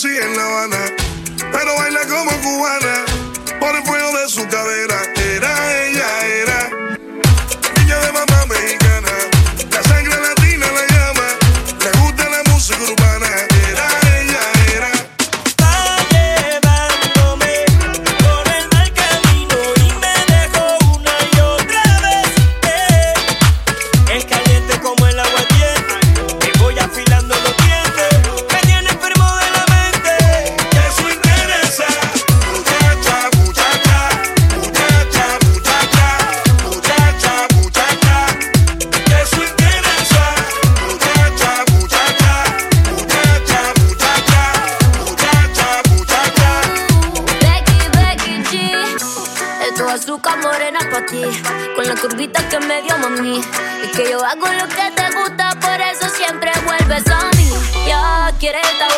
Conocí en La Habana, pero baila como cubana. Por el fuego de su cadera, era azúcar morena pa' ti. Con la curvita que me dio mami. Y que yo hago lo que te gusta, por eso siempre vuelves a mí. Ya quieres esta boca, me